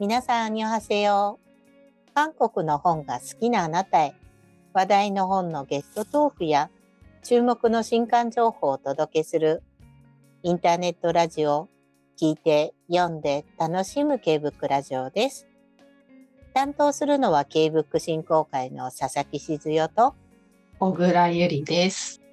皆さん、にょはせよ。韓国の本が好きなあなたへ、話題の本のゲストトークや、注目の新刊情報をお届けする、インターネットラジオ、聞いて、読んで、楽しむ K ブックラジオです。担当するのは K ブック振興会の佐々木静代と、小倉ゆりです。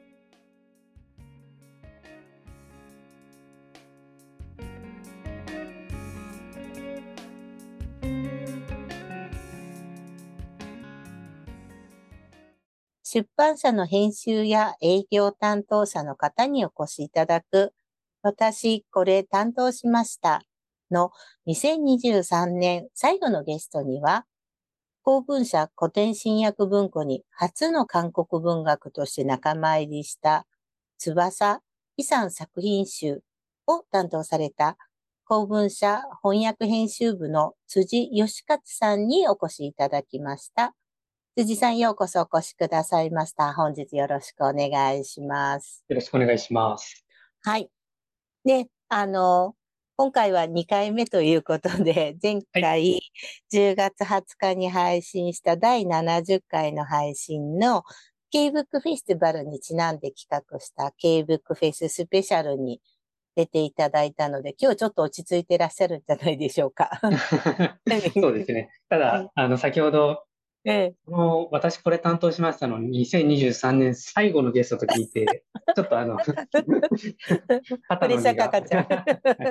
出版社の編集や営業担当者の方にお越しいただく、私、これ担当しましたの2023年最後のゲストには、公文社古典新訳文庫に初の韓国文学として仲間入りした翼遺産作品集を担当された公文社翻訳編集部の辻義勝さんにお越しいただきました。辻さんようこそお越しくださいました。本日よろしくお願いします。よろしくお願いします。はい。で、あの、今回は2回目ということで、前回10月20日に配信した第70回の配信の K-BOOK フェスティバルにちなんで企画した K-BOOK フェススペシャルに出ていただいたので、今日ちょっと落ち着いていらっしゃるんじゃないでしょうか。そうですね。ただ、あの、先ほどええ、もう私これ担当しましたのに、2023年最後のゲストと聞いて、ちょっとあの、プレッシャーかかっちゃう。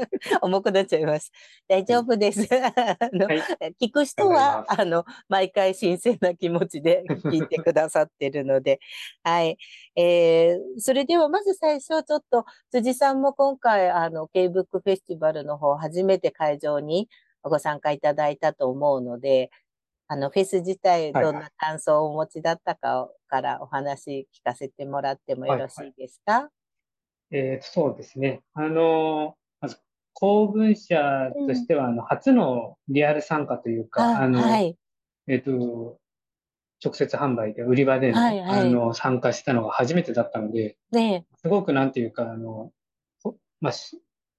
重くなっちゃいます。大丈夫です。あの、はい、聞く人は、あの、毎回新鮮な気持ちで聞いてくださってるので、はい。えー、それではまず最初、ちょっと辻さんも今回、あの、K-BOOK フェスティバルの方、初めて会場にご参加いただいたと思うので、あの、フェス自体、どんな感想をお持ちだったかからお話聞かせてもらってもよろしいですか、はいはい、えー、そうですね。あの、まず、公文社としては、あの、初のリアル参加というか、あの、はい、えっ、ー、と、直接販売で売り場での、はいはい、あの参加したのが初めてだったので、ね、すごくなんていうか、あの、まあ、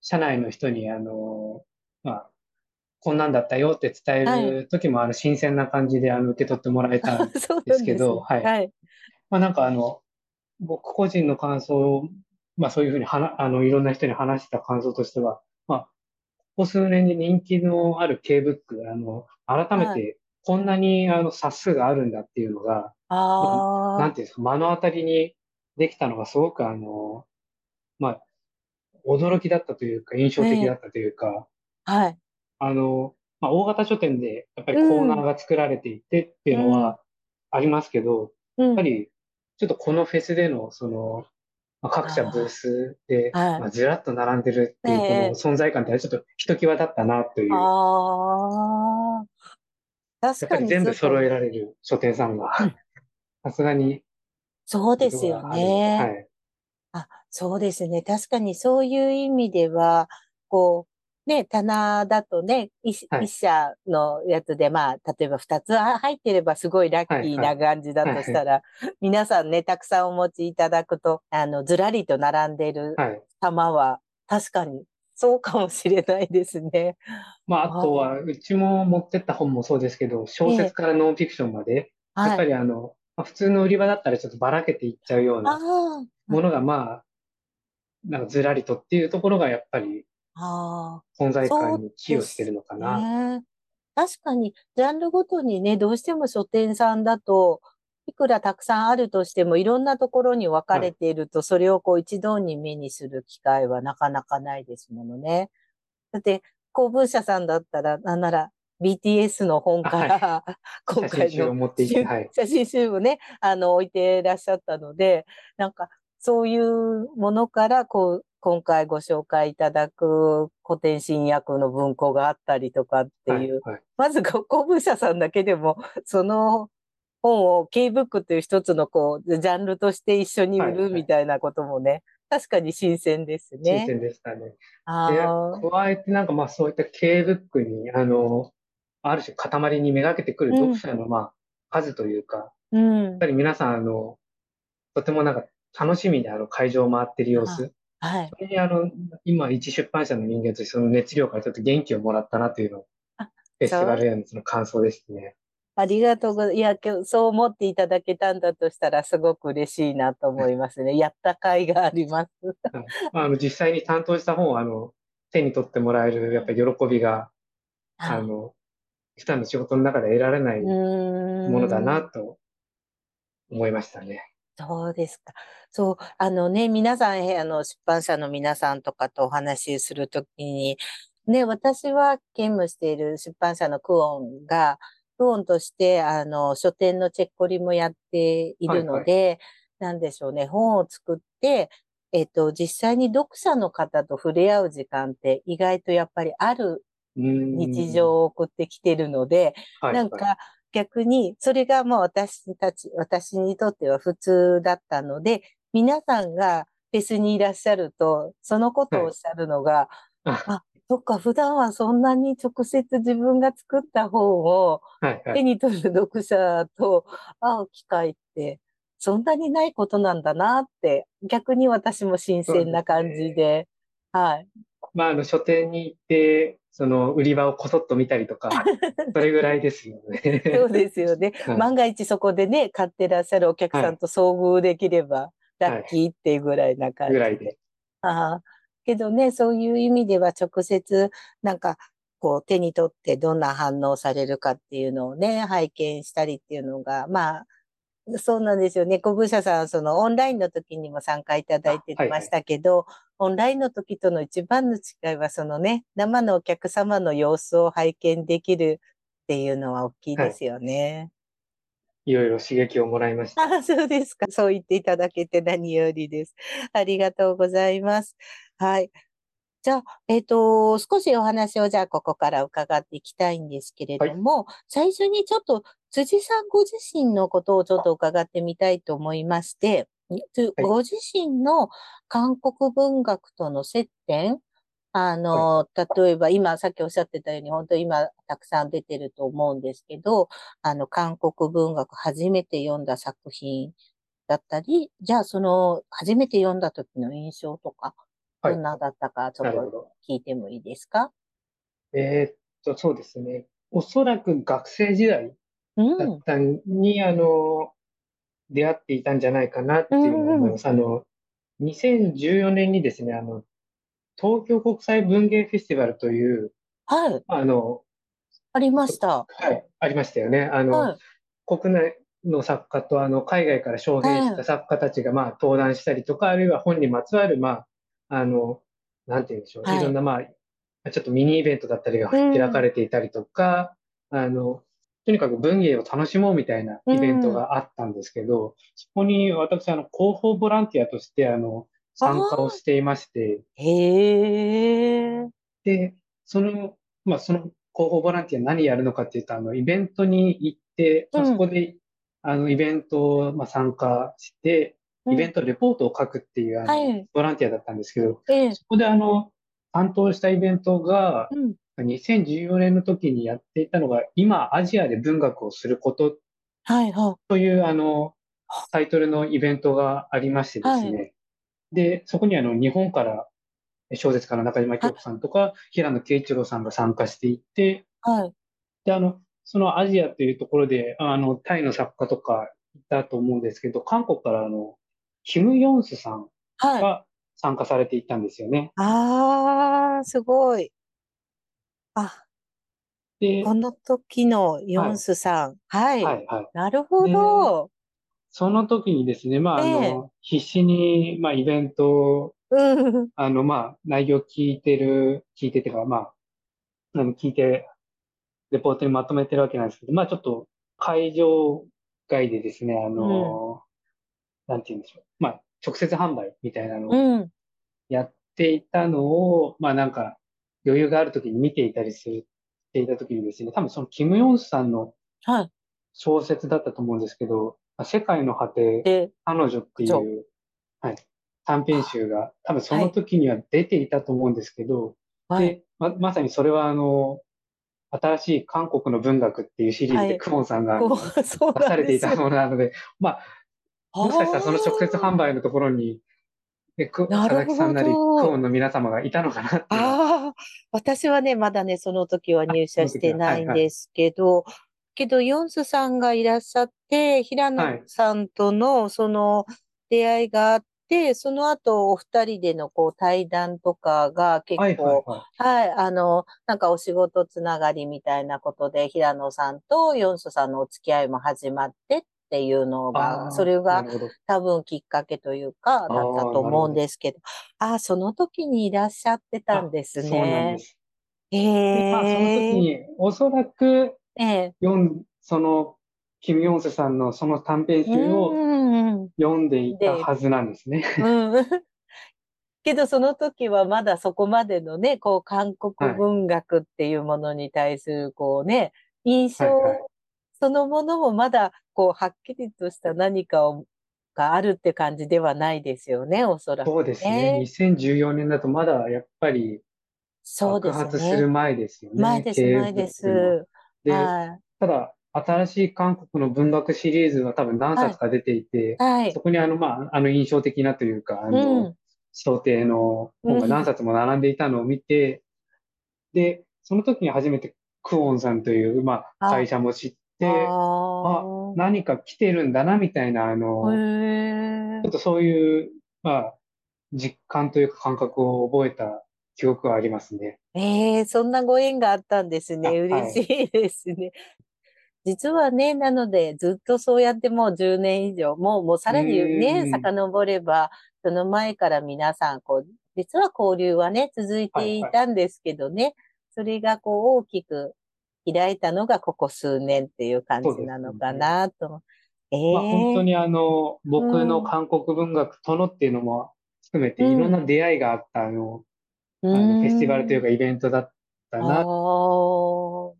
社内の人に、あの、まあ、こんなんだったよって伝える時も、あの、新鮮な感じで、あの、受け取ってもらえたんですけど、はい。はい。まあ、なんかあの、僕個人の感想まあ、そういうふうにはな、あの、いろんな人に話した感想としては、まあ、ここ数年で人気のある K-BOOK、あの、改めて、こんなに、あの、冊数があるんだっていうのが、あなんていうんですか、目の当たりにできたのがすごく、あの、まあ、驚きだったというか、印象的だったというか、はい。あの、まあ、大型書店でやっぱりコーナーが作られていてっていうのはありますけど、うん、やっぱりちょっとこのフェスでのその、まあ、各社ブースで、まあ、ずらっと並んでるっていうこの存在感ってちょっとひときわだったなという。ああ。確かに。全部揃えられる書店さんが、さすがに。そうですよね。はい。あ、そうですね。確かにそういう意味では、こう、ね、棚だとね、一、はい、社のやつで、まあ、例えば二つ入ってればすごいラッキーな感じだとしたら、はいはい、皆さんね、たくさんお持ちいただくと、あの、ずらりと並んでい。る玉は、確かにそうかもしれないですね。まあ、あとは、うちも持ってった本もそうですけど、小説からノンフィクションまで、えー、やっぱりあの、まあ、普通の売り場だったらちょっとばらけていっちゃうようなものが、まあ、なんかずらりとっていうところがやっぱりああ。存在感に寄与してるのかな。ね、確かに、ジャンルごとにね、どうしても書店さんだと、いくらたくさんあるとしても、いろんなところに分かれていると、はい、それをこう一度に目にする機会はなかなかないですものね。だって、公文社さんだったら、なんなら BTS の本から、はい、今回の写真集をね、あの、置いていらっしゃったので、なんか、そういうものから、こう、今回ご紹介いただく古典新訳の文庫があったりとかっていう、はいはい、まず古文社さんだけでも、その本を K-BOOK という一つのこう、ジャンルとして一緒に売るみたいなこともね、はいはい、確かに新鮮ですね。新鮮でしたね。で、加えてなんかまあそういった K-BOOK に、あの、ある種塊にめがけてくる読者のまあ数というか、うん、やっぱり皆さんあの、とてもなんか楽しみにあの会場を回ってる様子、はい。それにあの、今、一出版社の人間としてその熱量からちょっと元気をもらったなというのをフェスティバルへのその感想ですね。ありがとうございます。いや、そう思っていただけたんだとしたらすごく嬉しいなと思いますね。やった甲斐があります。あの実際に担当した本をあの手に取ってもらえるやっぱり喜びが、あの、普段の仕事の中で得られないものだなと思いましたね。そうですか。そう、あのね、皆さん、あの、出版社の皆さんとかとお話しするときに、ね、私は兼務している出版社のクオンが、クオンとして、あの、書店のチェッコリもやっているので、はいはい、なんでしょうね、本を作って、えっと、実際に読者の方と触れ合う時間って意外とやっぱりある日常を送ってきてるので、なんか逆にそれがもう私たち、私にとっては普通だったので、皆さんがフェスにいらっしゃると、そのことをおっしゃるのが、あ、そっか、普段はそんなに直接自分が作った本を手に取る読者と会う機会ってそんなにないことなんだなって、逆に私も新鮮な感じで、でね、はい。まあ、あの、書店に行って、その売り場をこそっと見たりとか、それぐらいですよね。そうですよね。はい、万が一そこでね、買ってらっしゃるお客さんと遭遇できれば、ラッキーっていうぐらいな感じ、はい、ぐらいで。ああ。けどね、そういう意味では直接、なんか、こう手に取ってどんな反応されるかっていうのをね、拝見したりっていうのが、まあ、そうなんですよね。小武者さん、そのオンラインの時にも参加いただいてましたけど、はいはい、オンラインの時との一番の違いは、そのね、生のお客様の様子を拝見できるっていうのは大きいですよね。はいいろいろ刺激をもらいました。あ、そうですか。そう言っていただけて何よりです。ありがとうございます。はい。じゃあ、えっ、ー、と、少しお話をじゃあここから伺っていきたいんですけれども、はい、最初にちょっと辻さんご自身のことをちょっと伺ってみたいと思いまして、はい、ご自身の韓国文学との接点、あの、はい、例えば今さっきおっしゃってたように、本当に今たくさん出てると思うんですけど、あの、韓国文学初めて読んだ作品だったり、じゃあその初めて読んだ時の印象とか、どんなだったか、ちょっと聞いてもいいですか、えー、っと、そうですね。おそらく学生時代だったに、うん、あの、出会っていたんじゃないかなっていうのを思います。あの、2014年にですね、あの、東京国際文芸フェスティバルという、はい。あの、ありました。はい、ありましたよね。あの、はい、国内の作家と、あの、海外から招聘した作家たちが、まあ、登壇したりとか、あるいは本にまつわる、まあ、あの、なんて言うんでしょう、はい、いろんな、まあ、ちょっとミニイベントだったりが開かれていたりとか、うん、あの、とにかく文芸を楽しもうみたいなイベントがあったんですけど、うん、そこに私、あの、広報ボランティアとして、あの、参加をしていまして、へで、その、まあ、その広報ボランティア何やるのかっていうと、あの、イベントに行って、うん、そこで、あの、イベントを、まあ、参加して、イベントレポートを書くっていう、あの、ボランティアだったんですけど、そこであの、担当したイベントが、2014年の時にやっていたのが、今アジアで文学をすることという、あの、タイトルのイベントがありましてですね。で、そこにあの、日本から小説家の中島京子さんとか、平野啓一郎さんが参加していて、で、あの、そのアジアというところで、あの、タイの作家とかいたと思うんですけど、韓国からあの、キム・ヨンスさんが参加されていたんですよね。ああ、すごい。あ、で、この時のヨンスさん。はい。はいはい。なるほど。その時にですね、まあ、あの、必死に、まあ、イベント、うん。あの、まあ、内容聞いてる、聞いててか、まあ、あの、聞いて、レポートにまとめてるわけなんですけど、まあ、ちょっと会場外でですね、あの、なんて言うんでしょう。まあ、直接販売みたいなのをやっていたのを、まあなんか余裕がある時に見ていたりする、していた時にですね、多分そのキム・ヨンスさんの小説だったと思うんですけど、はい、世界の果て、彼女っていう、はい、短編集が多分その時には出ていたと思うんですけど、はい、でま、まさにそれはあの、新しい韓国の文学っていうシリーズでクモンさんが、出されていたものなので、まあ、もしかしたらその直接販売のところにで、く佐々木さんなり、クオンの皆様がいたのかなって。ああ、私はね、まだね、その時は入社してないんですけど、はい。はい、けど、ヨンスさんがいらっしゃって、平野さんとのその出会いがあって、その後お二人でのこう対談とかが結構、はい、はいはい、あの、なんかお仕事つながりみたいなことで、平野さんとヨンスさんのお付き合いも始まってっていうのが、それが多分きっかけというか、だったと思うんですけど、ああ、その時にいらっしゃってたんですね。そ。ええまあ、その時に、おそらく、ええ、読ん、その、キム・ヨンスさんのその短編集を読んでいたはずなんですね。うん、けどその時はまだそこまでのね、こう韓国文学っていうものに対するこうね、印象そのものもまだこうはっきりとした何かをがあるって感じではないですよね、おそらく、ね。そうですね。2014年だとまだやっぱり爆発する前ですよね。前です、前です。で、はい、ただ、新しい韓国の文学シリーズは多分何冊か出ていて、はい、そこにあの、まあ、あの印象的なというか、あの、うん、想定の本が何冊も並んでいたのを見て、うん、で、その時に初めてクオンさんという、まあ、会社も知って、あ何か来てるんだな、みたいな、あの、ちょっとそういう、まあ、実感というか感覚を覚えた記憶はありますね。ええー、そんなご縁があったんですね。嬉しいですね。はい、実はね、なので、ずっとそうやってもう10年以上、もう、もうさらにね、遡れば、その前から皆さん、こう、実は交流はね、続いていたんですけどね、はいはい、それがこう大きく開いたのがここ数年っていう感じなのかなと。えー、まあ、本当にあの、僕の韓国文学とのっていうのも含めて、いろんな出会いがあったあの、うん、あのフェスティバルというかイベントだったな、思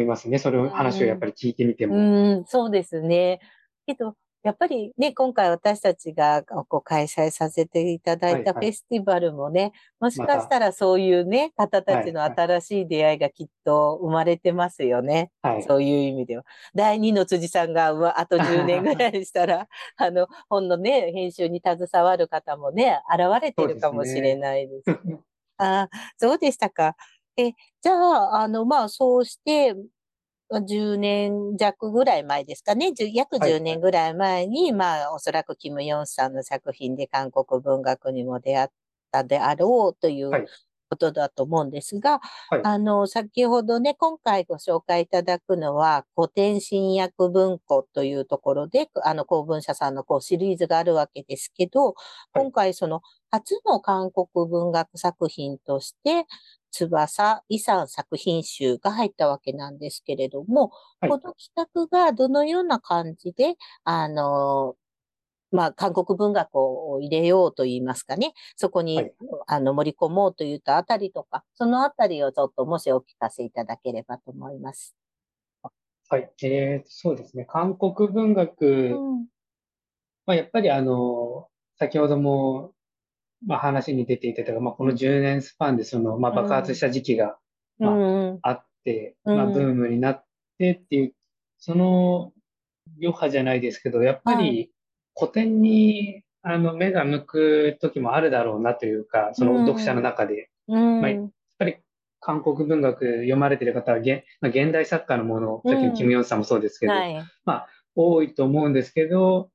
いますね。それを、話をやっぱり聞いてみても。うん、そうですね。けど、やっぱりね、今回私たちがこう開催させていただいたフェスティバルもね、はいはい、もしかしたらそういうね、方たちの新しい出会いがきっと生まれてますよね。はい、そういう意味では。第2の辻さんがあと10年 ぐらいしたら、あの、本のね、編集に携わる方もね、現れてるかもしれないです。ね、あそうでしたか。え、じゃあ、あの、まあ、そうして、10年弱ぐらい前ですかね。約10年ぐらい前に、はい、まあ、おそらくキム・ヨンさんの作品で韓国文学にも出会ったであろうということだと思うんですが、はい、あの、先ほどね、今回ご紹介いただくのは、古典新訳文庫というところで、あの、公文社さんのこうシリーズがあるわけですけど、今回その初の韓国文学作品として、翼遺産作品集が入ったわけなんですけれども、はい、この企画がどのような感じで、あの、まあ、韓国文学を入れようと言いますかね。そこに、はい、あの、盛り込もうといったあたりとか、そのあたりをちょっともしお聞かせいただければと思います。はい。えー、そうですね。韓国文学、うん、まあ、やっぱりあの、先ほどもまあ、話に出ていたが、まあ、この10年スパンでその、まあ、爆発した時期が、まあ、あって、まあ、ブームになってっていう、その余波じゃないですけど、やっぱり古典にあの目が向く時もあるだろうなというか、その読者の中で。まあ、やっぱり韓国文学読まれてる方は現,、まあ、現代作家のもの、さっきのキム・ヨンさんもそうですけど、はい、まあ、多いと思うんですけど、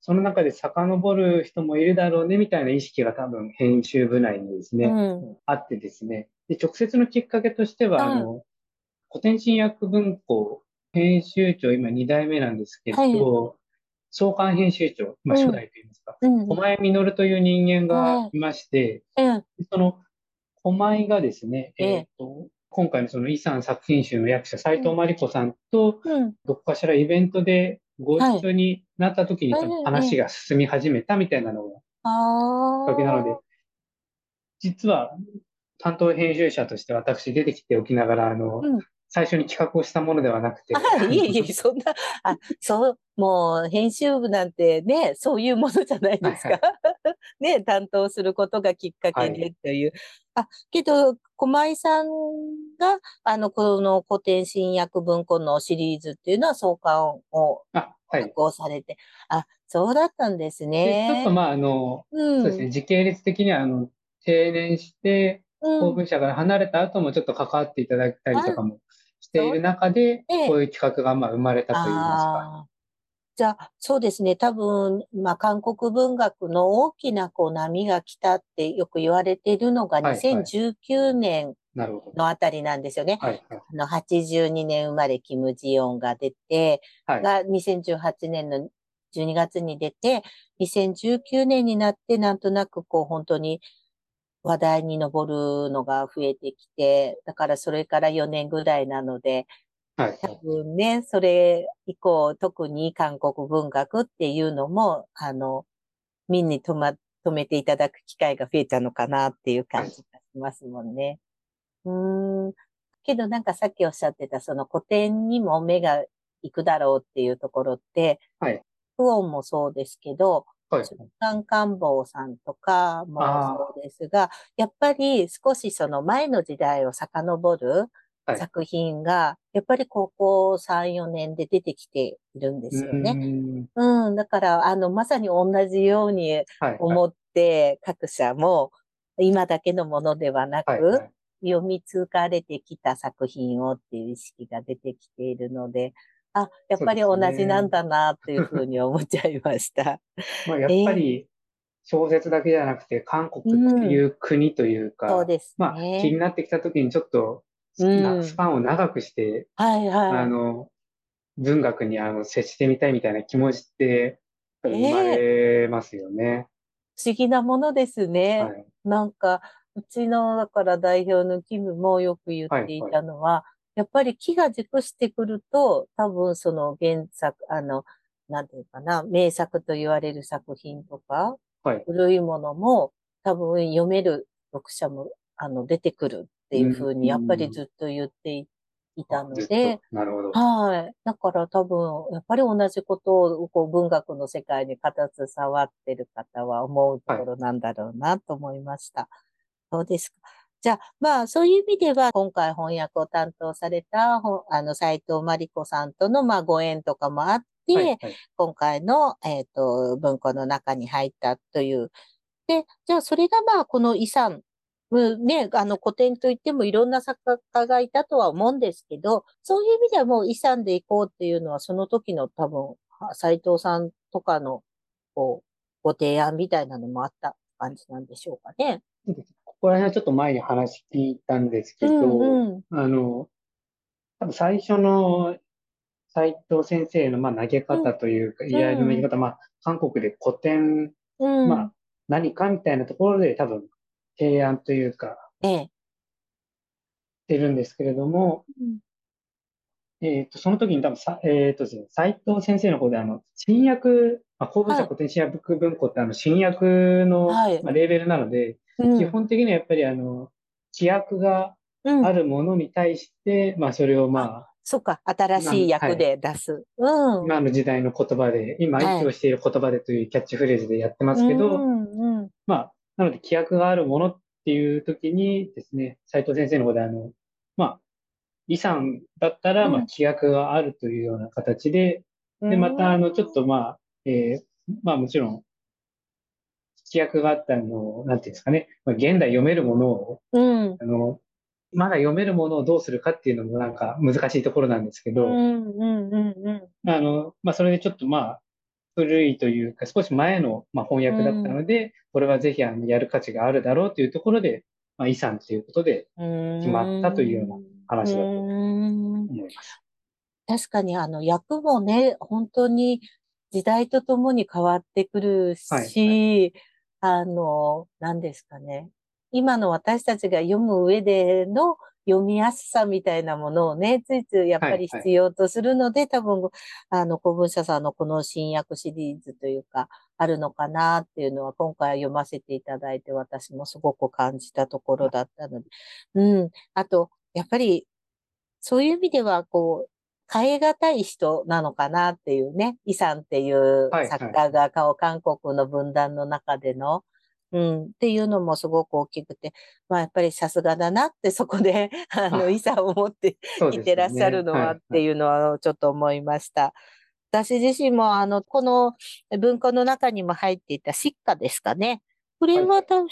その中で遡る人もいるだろうねみたいな意識が多分編集部内にですね、うん、あってですね。で、直接のきっかけとしては、うん、あの、古典新訳文庫編集長、今2代目なんですけど、はい、創刊編集長、まあ、初代といいますか、うん、狛江実という人間がいまして、その狛江がですね、えっ、と、今回のその遺産作品集の役者、斎藤真理子さんと、どっかしらイベントでご一緒になった時に話が進み始めたみたいなのがきっかけなので、実は担当編集者として私出てきておきながら、あの、うん、最初に企画をしたものではなくて。あいえいえ、そんな、あ、そう、もう編集部なんてね、そういうものじゃないですか。ね、担当することがきっかけでという。はい、あ、けど、駒井さんが、あの、この古典新訳文庫のシリーズっていうのは創刊を発行されて、あ、そうだったんですね。ちょっとまあ、あの、うん、そうですね、時系列的には、あの、定年して、公文社から離れた後もちょっと関わっていただいたりとかもしている中で、こういう企画がまあ生まれたといいますか。じゃあ、そうですね。多分、まあ、韓国文学の大きなこう波が来たってよく言われているのが2019年のあたりなんですよね。はいはい、あの82年生まれキム・ジヨンが出て、はい、が2018年の12月に出て、2019年になってなんとなくこう本当に話題に上るのが増えてきて、だからそれから4年ぐらいなので、はい、多分ね、それ以降、特に韓国文学っていうのも、あの、見に止ま、止めていただく機会が増えたのかなっていう感じがしますもんね。はい、うん。けどなんかさっきおっしゃってた、その古典にも目が行くだろうっていうところって、はい。不音もそうですけど、はい。官房さんとかもそうですが、やっぱり少しその前の時代を遡る、作品が、やっぱり高校3、4年で出てきているんですよね。うん、だから、あの、まさに同じように思って、各社も、今だけのものではなく、読み継がれてきた作品をっていう意識が出てきているので、あ、やっぱり同じなんだなっていうふうに思っちゃいました。まあやっぱり、小説だけじゃなくて、韓国っていう国というか、そうですね。まあ気になってきた時にちょっとうん、スパンを長くして、はいはい。あの、文学にあの接してみたいみたいな気持ちって生まれますよね。えー、不思議なものですね。はい、なんか、うちの、だから代表のキムもよく言っていたのは、はいはい、やっぱり木が熟してくると、多分その原作、あの、なんていうかな、名作と言われる作品とか、はい、古いものも多分読める読者もあの出てくるっていうふうに、やっぱりずっと言っていたので、なるほど。はい。だから多分、やっぱり同じことをこう文学の世界に形触ってる方は思うところなんだろうなと思いました。はい、そうですか？じゃあ、まあ、そういう意味では、今回翻訳を担当された、あの、斎藤真理子さんとの、まあ、ご縁とかもあって、はいはい、今回の、えっ、ー、と、文庫の中に入ったという。で、じゃあ、それがまあ、この遺産ね、あの古典といってもいろんな作家がいたとは思うんですけど、そういう意味ではもう遺産でいこうっていうのは、その時の多分、斎藤さんとかの、こう、ご提案みたいなのもあった感じなんでしょうかね。ここら辺はちょっと前に話聞いたんですけど、うんうん、あの、多分最初の斎藤先生のまあ投げ方というか、うん、依頼の投げ方、まあ、韓国で古典、うん、まあ、何かみたいなところで多分提案というか、ええ。てるんですけれども、うん、えっ、ー、と、その時に多分さ、えっ、ー、とですね、斎藤先生の方で、あの、新訳、まあ、公文社古典新訳文庫ってあの、新訳の、はい、まあ、レーベルなので、うん、基本的にはやっぱりあの、規約があるものに対して、うん、まあ、それをまあ、そっか、新しい役で出す。うん。今の時代の言葉で、今、息をしている言葉でというキャッチフレーズでやってますけど、うんうん、まあ、なので、規約があるものっていう時にですね、斉藤先生の方で、あの、まあ、遺産だったら、まあ、規約があるというような形で、で、また、あの、ちょっと、まあ、えー、まあ、もちろん、規約があったのを、なんていうんですかね、まあ、現代読めるものを、うん、あの、まだ読めるものをどうするかっていうのもなんか難しいところなんですけど、あの、まあ、それでちょっとまあ、古いというか、少し前の、まあ、翻訳だったので、うん、これはぜひあのやる価値があるだろうというところで、まあ、遺産ということで決まったというような話だと思います。確かにあの役もね、本当に時代とともに変わってくるし、はいはい、あの、何ですかね。今の私たちが読む上での読みやすさみたいなものをね、ついついやっぱり必要とするので、はいはい、多分、あの、古文社さんのこの新訳シリーズというか、あるのかなっていうのは、今回読ませていただいて、私もすごく感じたところだったので。うん。あと、やっぱり、そういう意味では、こう、変え難い人なのかなっていうね、イさんっていう作家が顔、韓国の分断の中での、うん、っていうのもすごく大きくて、まあやっぱりさすがだなってそこで、あの、イさを持っていてらっしゃるのはっていうのはちょっと思いました。私自身もあの、この文庫の中にも入っていたシッカですかね。これは確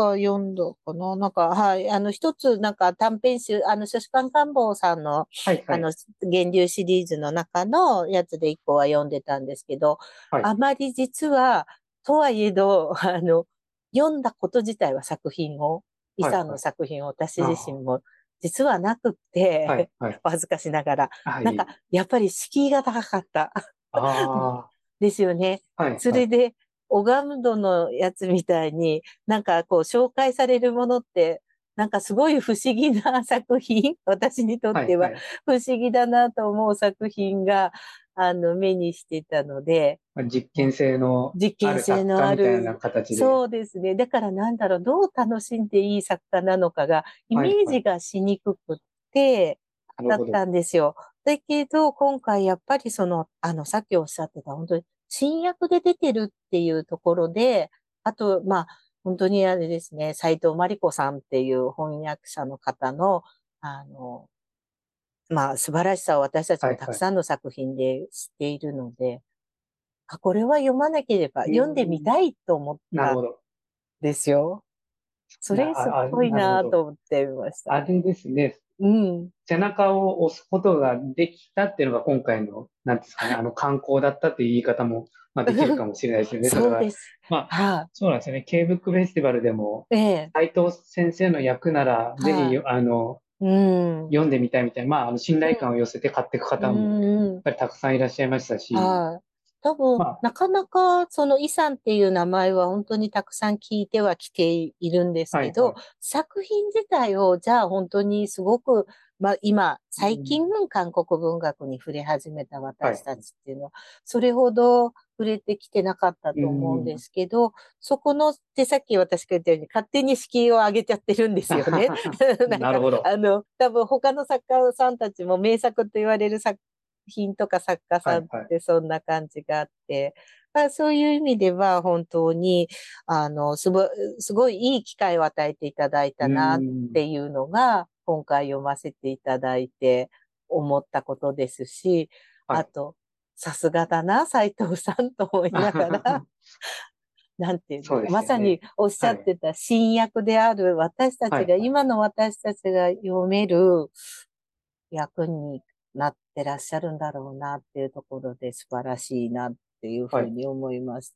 か読んだかな。なんか、はい。あの、一つ、なんか短編集、あの、書士官官房さんの、はいはい、あの、源流シリーズの中のやつで一個は読んでたんですけど、はい、あまり実は、とはいえど、あの、読んだこと自体は作品を、イさんの作品を私自身も実はなくって、はいはい、恥ずかしながら、はい、なんか、やっぱり敷居が高かった。ですよね。はい、それで、オガムドのやつみたいに、なんかこう紹介されるものって、なんかすごい不思議な作品、私にとっては不思議だなと思う作品が、あの、目にしてたので。実験性の実験性のある。そうですね。だからなんだろう、どう楽しんでいい作家なのかが、イメージがしにくくって、だったんですよ。だけど、今回やっぱりその、あの、さっきおっしゃってた、本当に新訳で出てるっていうところで、あと、まあ、本当にあれですね、斎藤真理子さんっていう翻訳者の方の、あの、まあ、素晴らしさを私たちもたくさんの作品で知っているので、はいはい、あ、これは読まなければ、読んでみたいと思ったんですよ。それすごいなと思ってみました。あれですね。うん。背中を押すことができたっていうのが今回の、なんですかね、あの観光だったっていう言い方も、まあできるかもしれないですよね。そうです。まあ、はあ、そうなんですよね。K ブックフェスティバルでも、ええ、斉藤先生の役なら、ぜひ、はあ、あの、うん、読んでみたいみたいな、まあ、あの信頼感を寄せて買っていく方も、やっぱりたくさんいらっしゃいましたし、はい多分、まあ、なかなかそのイさんっていう名前は本当にたくさん聞いてはきているんですけど、はいはい、作品自体をじゃあ本当にすごくまあ、今、最近韓国文学に触れ始めた私たちっていうのは、それほど触れてきてなかったと思うんですけど、そこの、ってさっき私が言ったように、勝手に敷居を上げちゃってるんですよね。なるほど。あの、多分他の作家さんたちも名作と言われる作品とか作家さんってそんな感じがあって、まあ、そういう意味では本当に、あの、すごすごいいい機会を与えていただいたなっていうのが、今回読ませていただいて思ったことですし、はい、あと、さすがだな、斎藤さんと思いながら、なんていうの、ね、まさにおっしゃってた新訳である私たちが、はい、今の私たちが読める役になってらっしゃるんだろうなっていうところで素晴らしいなっていうふうに思います。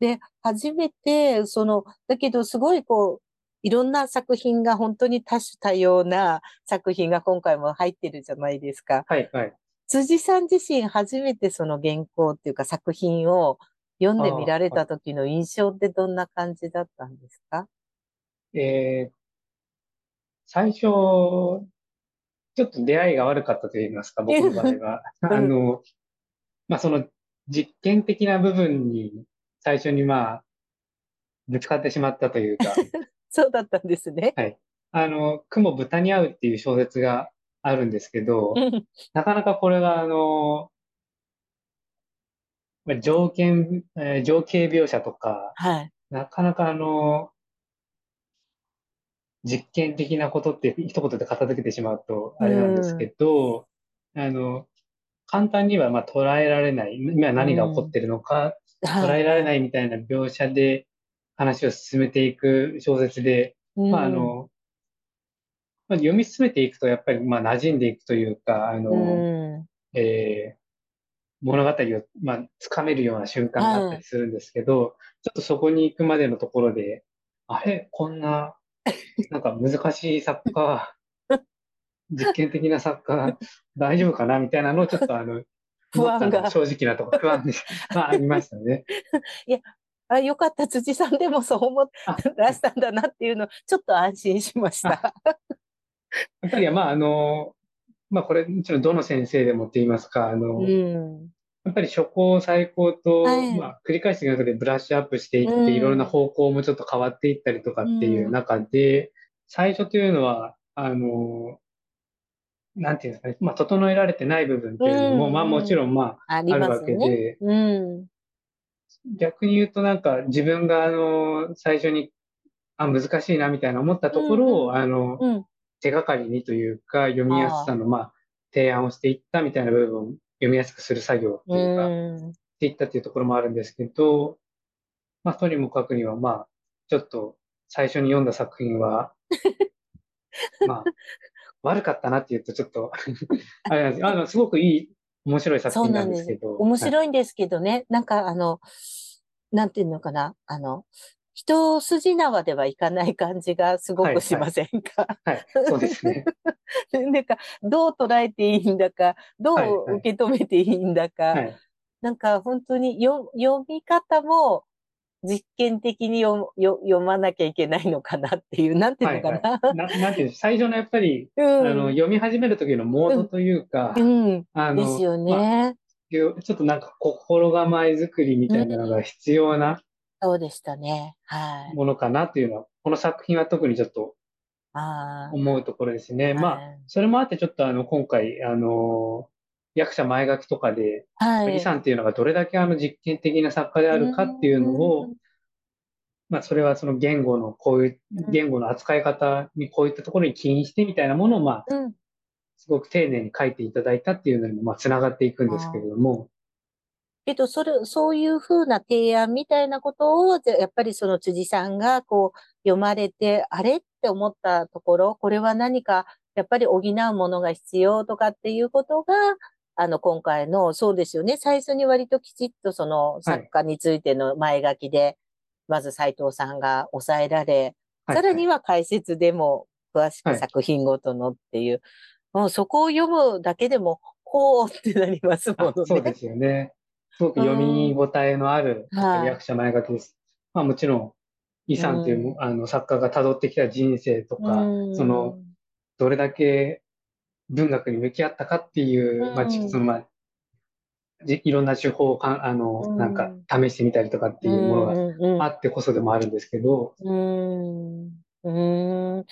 はい、で、初めて、その、だけどすごいこう、いろんな作品が本当に多種多様な作品が今回も入ってるじゃないですか。はいはい。辻さん自身初めてその原稿っていうか作品を読んでみられた時の印象ってどんな感じだったんですか？えー、最初、ちょっと出会いが悪かったと言いますか、僕の場合は。あの、まあ、その実験的な部分に最初にまあ、ぶつかってしまったというか、そうだったんですね。はい。あの、雲豚に合うっていう小説があるんですけど、なかなかこれが、あの、条件、えー、情景描写とか、はい、なかなかあの、実験的なことって一言で片付けてしまうとあれなんですけど、あの、簡単にはまあ捉えられない、今何が起こってるのか、捉えられないみたいな描写で、話を進めていく小説で、うん、まあ、あの、まあ、読み進めていくと、やっぱり、まあ、馴染んでいくというか、あの、うん、えー、物語を、まあ、つかめるような瞬間があったりするんですけど、ちょっとそこに行くまでのところで、あれ？こんな、なんか難しい作家、実験的な作家、大丈夫かなみたいなのをちょっとあの、不安が。正直なところ、不安で、まあ、ありましたね。いや、あ、よかった、辻さんでもそう思ってらしたんだなっていうの、ちょっと安心しました。やっぱり、まあ、あの、まあ、これ、もちろんどの先生でもって言いますか、あの、うん、やっぱり初行、最高と、はい、まあ、繰り返していく中でブラッシュアップしていって、うん、いろんな方向もちょっと変わっていったりとかっていう中で、うん、最初というのは、あの、なんていうんですかね、まあ、整えられてない部分っていうのも、まあ、もちろん、まあ、あるわけで、うん、逆に言うと、なんか、自分が、あの、最初に、あ、難しいな、みたいな思ったところを、あの、手がかりにというか、読みやすさの、まあ、提案をしていったみたいな部分を読みやすくする作業っていうか、していったっていうところもあるんですけど、まあ、とにもかくには、まあ、ちょっと、最初に読んだ作品は、まあ、悪かったなっていうとちょっと あれなんです。あの、すごくいい、面白い作品なんですけど。面白いんですけどね、はい、なんかあの、なんていうのかな、あの、一筋縄ではいかない感じがすごくしませんか、はい、はい、そうですね。なんか、どう捉えていいんだか、どう受け止めていいんだか、はい。はい、なんか本当によ読み方も、実験的に読読まなきゃいけないのかなっていう、なんていうのかな？はいはい、ななんていう最初のやっぱり、うん、あの読み始める時のモードというか、うん、うん、あのですよね、まあ、ちょっとなんか心構え作りみたいなのが必要な、うん、そうでしたね。はい。ものかなっていうのは、この作品は特にちょっと思うところですね。まあ、それもあってちょっとあの、今回、あの役者前書きとかで、はい、李さんっていうのがどれだけあの実験的な作家であるかっていうのを、まあ、それはその言語のこういう言語の扱い方にこういったところに起因してみたいなものを、まあ、すごく丁寧に書いていただいたっていうのにも、まあ、つながっていくんですけれども。けど、それ、そういうふうな提案みたいなことを、やっぱりその辻さんがこう読まれて、あれって思ったところ、これは何かやっぱり補うものが必要とかっていうことが、あの、今回の、そうですよね。最初に割ときちっとその作家についての前書きで、はい、まず斎藤さんが抑えられ、はい、さらには解説でも詳しく作品ごとのっていう、はい、もうそこを読むだけでも、こうってなりますもんね。そうですよね。すごく読み応えのある役者前書きです。まあもちろん、イさんという、うん、あの作家が辿ってきた人生とか、うん、その、どれだけ文学に向き合ったかっていう、まあ、そのまあ、いろんな手法をかあの、なんか試してみたりとかっていうものがあってこそでもあるんですけど。うん。うん。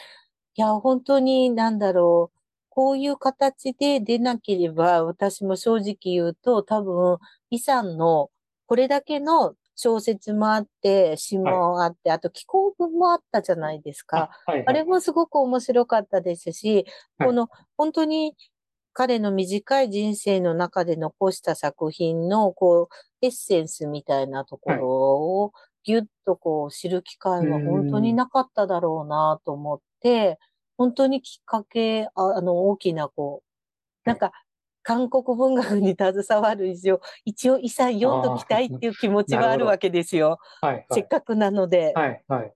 いや、本当になんだろう。こういう形で出なければ、私も正直言うと、多分、イさんのこれだけの小説もあって、詩もあって、はい、あと気候文もあったじゃないですか。あはいはい、あれもすごく面白かったですし、はい、この本当に彼の短い人生の中で残した作品のこうエッセンスみたいなところをぎゅっとこう知る機会は本当になかっただろうなと思って、本当にきっかけ、あの大きなこう、なんか韓国文学に携わる以上、一応、遺産読んどきたいっていう気持ちはあるわけですよ。はいはい、せっかくなので。はいはい、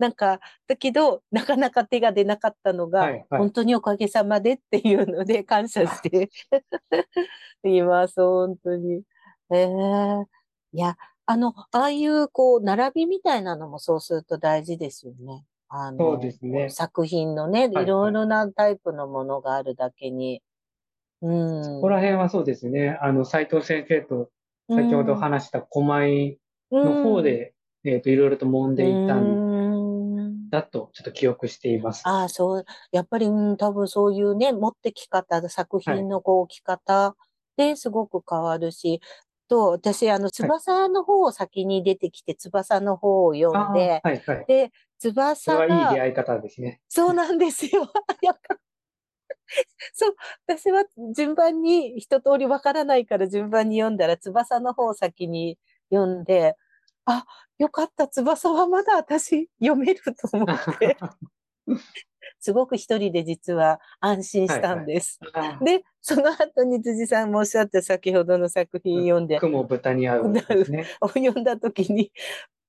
なんか、だけど、なかなか手が出なかったのが、はいはい、本当におかげさまでっていうので感謝しています、本当に。えー、いや、あの、ああいう、こう、並びみたいなのもそうすると大事ですよね。あの、そうですね。作品のね、いろいろなタイプのものがあるだけに、うん、そこら辺はそうですね。あの、斉藤先生と先ほど話した狛江の方で、うん、えっ、ー、と、いろいろと揉んでいたんだと、ちょっと記憶しています。ああ、そう。やっぱり、うん、多分そういうね、持ってき方、作品のこう、き方ですごく変わるし、と、私、あの、翼の方を先に出てきて、翼の方を読んで、はいはい、で、翼が。それはいい出会い方ですね。そうなんですよ。そう、私は順番に一通りわからないから順番に読んだら翼の方を先に読んで、あ、よかった、翼はまだ私読めると思って。すごく一人で実は安心したんです。はいはい、で、その後に辻さんもおっしゃった先ほどの作品読んで。雲豚に合う、ね、読んだ時に、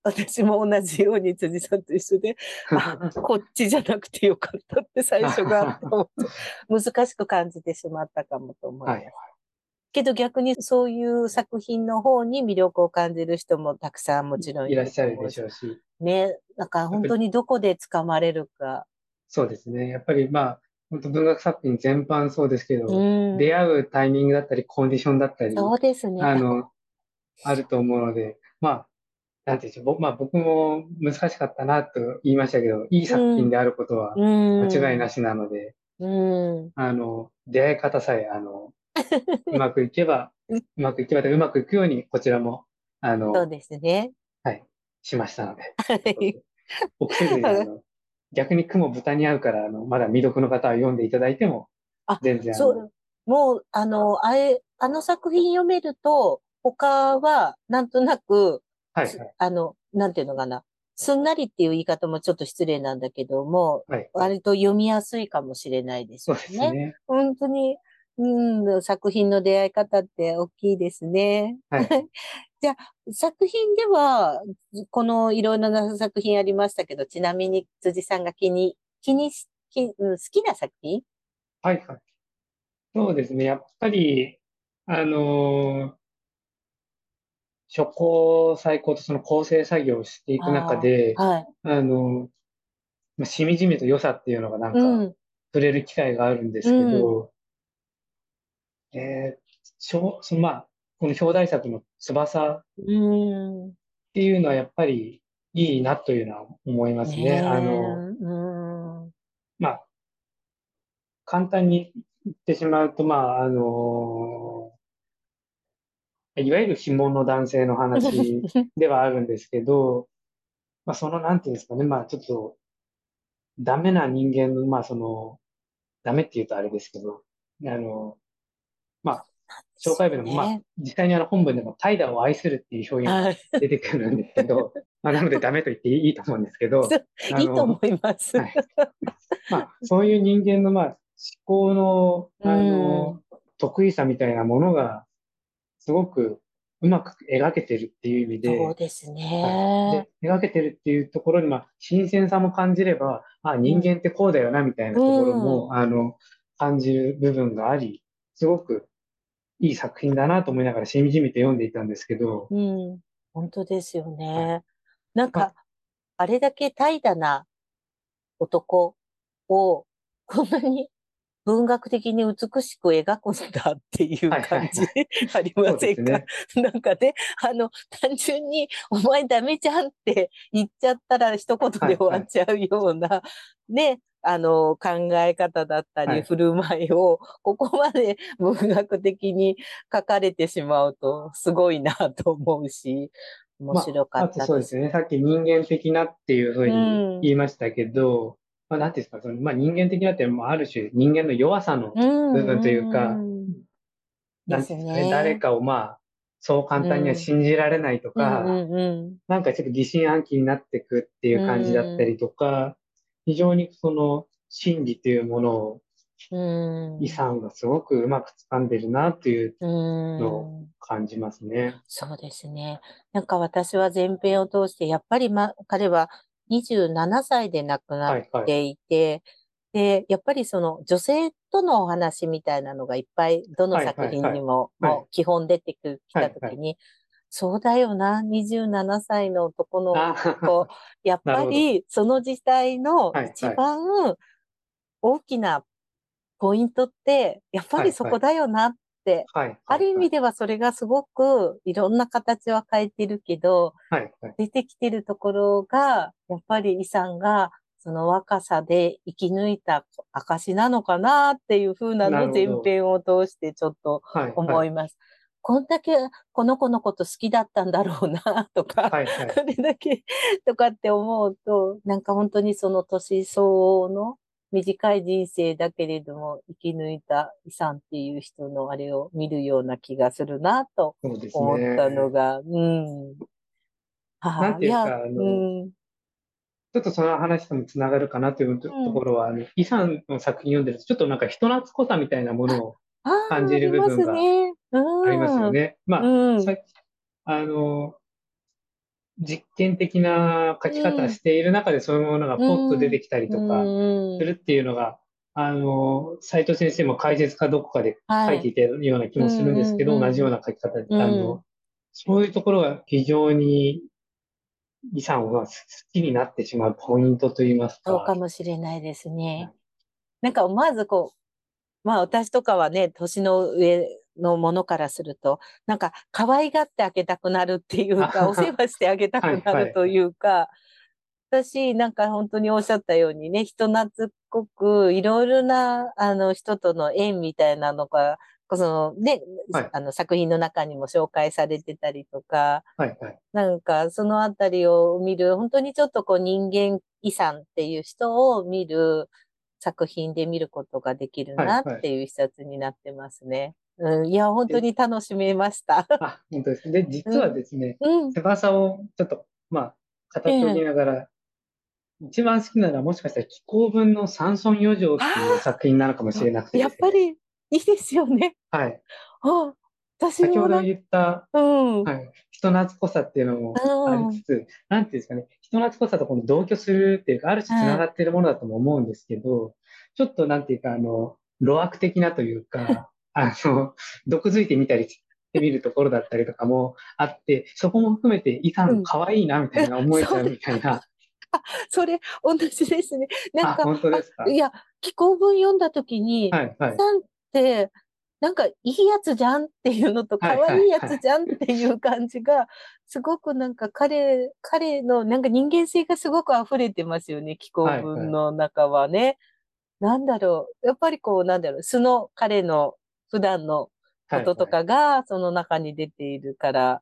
私も同じように辻さんと一緒で、あ、こっちじゃなくてよかったって最 初が難しく感じてしまったかもと思います。はい、けど逆にそういう作品の方に魅力を感じる人もたくさんもちろんいらっしゃるでしょうし。ね、なんか本当にどこで掴まれるか。そうですね。やっぱりまあ、本当文学作品全般そうですけど、出会うタイミングだったり、コンディションだったり、そうですね。あの、あると思うので、まあ、なんていうんでしょう、まあ僕も難しかったなと言いましたけど、いい作品であることは間違いなしなので、うん。あの、出会い方さえ、あの、うまくいけば、うまくいけば、うまくいくように、こちらも、あの、そうですね。はい、しましたので。はい。僕せずに、あの、逆に雲豚に合うから、あの、まだ未読の方は読んでいただいても、全然そう、もう、あの、あれ、あの作品読めると、他は、なんとなく、はい、はい、あの、なんていうのかな。すんなりっていう言い方もちょっと失礼なんだけども、はい、割と読みやすいかもしれないですね。そうですね。本当に、うん、作品の出会い方って大きいですね。はい、じゃあ、作品では、このいろんな作品ありましたけど、ちなみに辻さんが気に、気にし、き好きな作品？はいはい。そうですね。やっぱり、あのー、初稿、最高とその構成作業をしていく中で、あ,、はい、あのー、しみじみと良さっていうのがなんか、触れる機会があるんですけど、うん、えー、そのまあ、この表題作の翼っていうのはやっぱりいいなというのは思いますね。あの、まあ、簡単に言ってしまうと、まあ、あのいわゆる紐問の男性の話 ではあるんですけど、まあ、その、なんていうんですかね、まあ、ちょっと、ダメな人間の、まあ、その、ダメって言うとあれですけど、あの、まあ、紹介文でも、まあ、実際にあの本文でも怠惰を愛するっていう表現が出てくるんですけど、まあ、なのでダメと言っていいと思うんですけど、いいと思います。はい、まあ、そういう人間の、まあ、思考の、あの、得意さみたいなものが、すごくうまく描けてるっていう意味で、そうですね。で描けてるっていうところに、まあ、新鮮さも感じれば、あ、人間ってこうだよな、みたいなところも、うん、あの、感じる部分があり、すごくいい作品だなと思いながらしみじみと読んでいたんですけど。うん、本当ですよね。なんか、あれだけ怠惰な男を、こんなに文学的に美しく描くんだっていう感じありませんか、ね、なんかね、あの、単純にお前ダメじゃんって言っちゃったら一言で終わっちゃうような、はいはい、ね、あの、考え方だったり、振る舞いを、ここまで 文学的に書かれてしまうと、すごいなと思うし、面白かったです。まあ、そうですね。さっき人間的なっていうふうに言いましたけど、うん、まあ、なんていうんですか、その、まあ、人間的なってある種人間の弱さの部分というか、うんうん、なんです誰かをまあ、そう簡単には信じられないとか、なんかちょっと疑心暗鬼になっていくっていう感じだったりとか、非常にその心理というものを、遺産がすごくうまく掴んでるなっていうのを感じますね。そうですね。なんか私は前編を通して、やっぱり、ま、彼は27歳で亡くなっていて、はいはい、で、やっぱりその女性とのお話みたいなのがいっぱいどの作品にももう基本出てきたときに、そうだよな、27歳の男の子、やっぱりその時代の一番大きなポイントって、やっぱりそこだよなって、ある意味ではそれがすごくいろんな形は変えてるけど、出てきてるところが、やっぱりイさんがその若さで生き抜いた証なのかなっていうふうなの前編を通してちょっと思います。こんだけこの子のこと好きだったんだろうなとか、はいはい、それだけとかって思うと、なんか本当にその年相応の短い人生だけれども生き抜いた遺産っていう人のあれを見るような気がするなと思ったのが、うね、うん。はあ、なんていうか、あの、うん、ちょっとその話ともつながるかなというところは、うん、あの、遺産の作品読んでると、ちょっとなんか人懐っこさみたいなものを感じる部分がありますよね。まあ、うん、あの、実験的な書き方している中でそういうものがポッと出てきたりとかするっていうのが、あの、斉藤先生も解説かどこかで書いていたような気もするんですけど、同じような書き方で、あの、そういうところが非常に遺産が好きになってしまうポイントといいますか。そうかもしれないですね。なんか思わずこう、まあ私とかはね、年の上のものからすると、なんか可愛がってあげたくなるっていうか、お世話してあげたくなるというか、はい。はい、私、なんか本当におっしゃったようにね、人懐っこく、いろいろな、あの、人との縁みたいなのが、そのね、はい、あの作品の中にも紹介されてたりとか、はいはい、なんかそのあたりを見る、本当にちょっとこう人間遺産っていう人を見る作品で見ることができるなっていう一冊になってますね。うん、いや、本当に楽しめました。あ、本当です。で、実はですね、うん、翼をちょっと、まあ、語っておきながら、えー、一番好きなのはもしかしたら気候文の山村余剰っていう作品なのかもしれなくて、ね、やっぱりいいですよね。はい。あ私先ほど言った、うん、はい、人懐っこさっていうのもありつつ、うん、なんていうんですかね、人懐っこさとこの同居するっていうか、ある種繋がっているものだとも思うんですけど、はい、ちょっとなんていうか、あの、路悪的なというか、あの、毒づいてみたりしてみるところだったりとかもあって、そこも含めて、イさん。可愛いなみたいな思えちゃうみたいな。あ、それ、同じですね。なんか、本当ですか？いや、気候文読んだときに、はいはい、さんって、なんかいいやつじゃんっていうのと、可愛いやつじゃんっていう感じが、すごくなんか彼、彼のなんか人間性がすごく溢れてますよね、気候文の中はね。はいはい、なんだろう、やっぱりこう、なんだろう、素の彼の普段のこととかがその中に出ているから、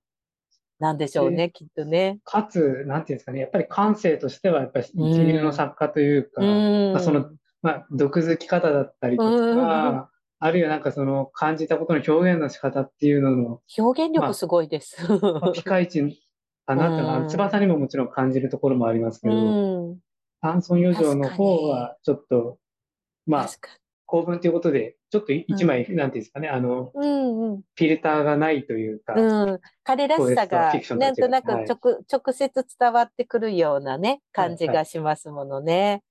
なんでしょうね、きっとね。かつ、なんていうんですかね、やっぱり感性としては、やっぱり一流の作家というか、うんまあ、その、まあ、毒づき方だったりとか、あるいはなんかその感じたことの表現の仕方っていうのの。表現力すごいです。まあ、ピカイチかなってのは、翼にももちろん感じるところもありますけど、炭素余剰の方はちょっと、まあ、構文ということで、ちょっと一枚、うん、なんていうんですかね、あの、うんうん、フィルターがないというか、うん、彼らしさが、なんとなく直はい、直接伝わってくるようなね、感じがしますものね。はいはい、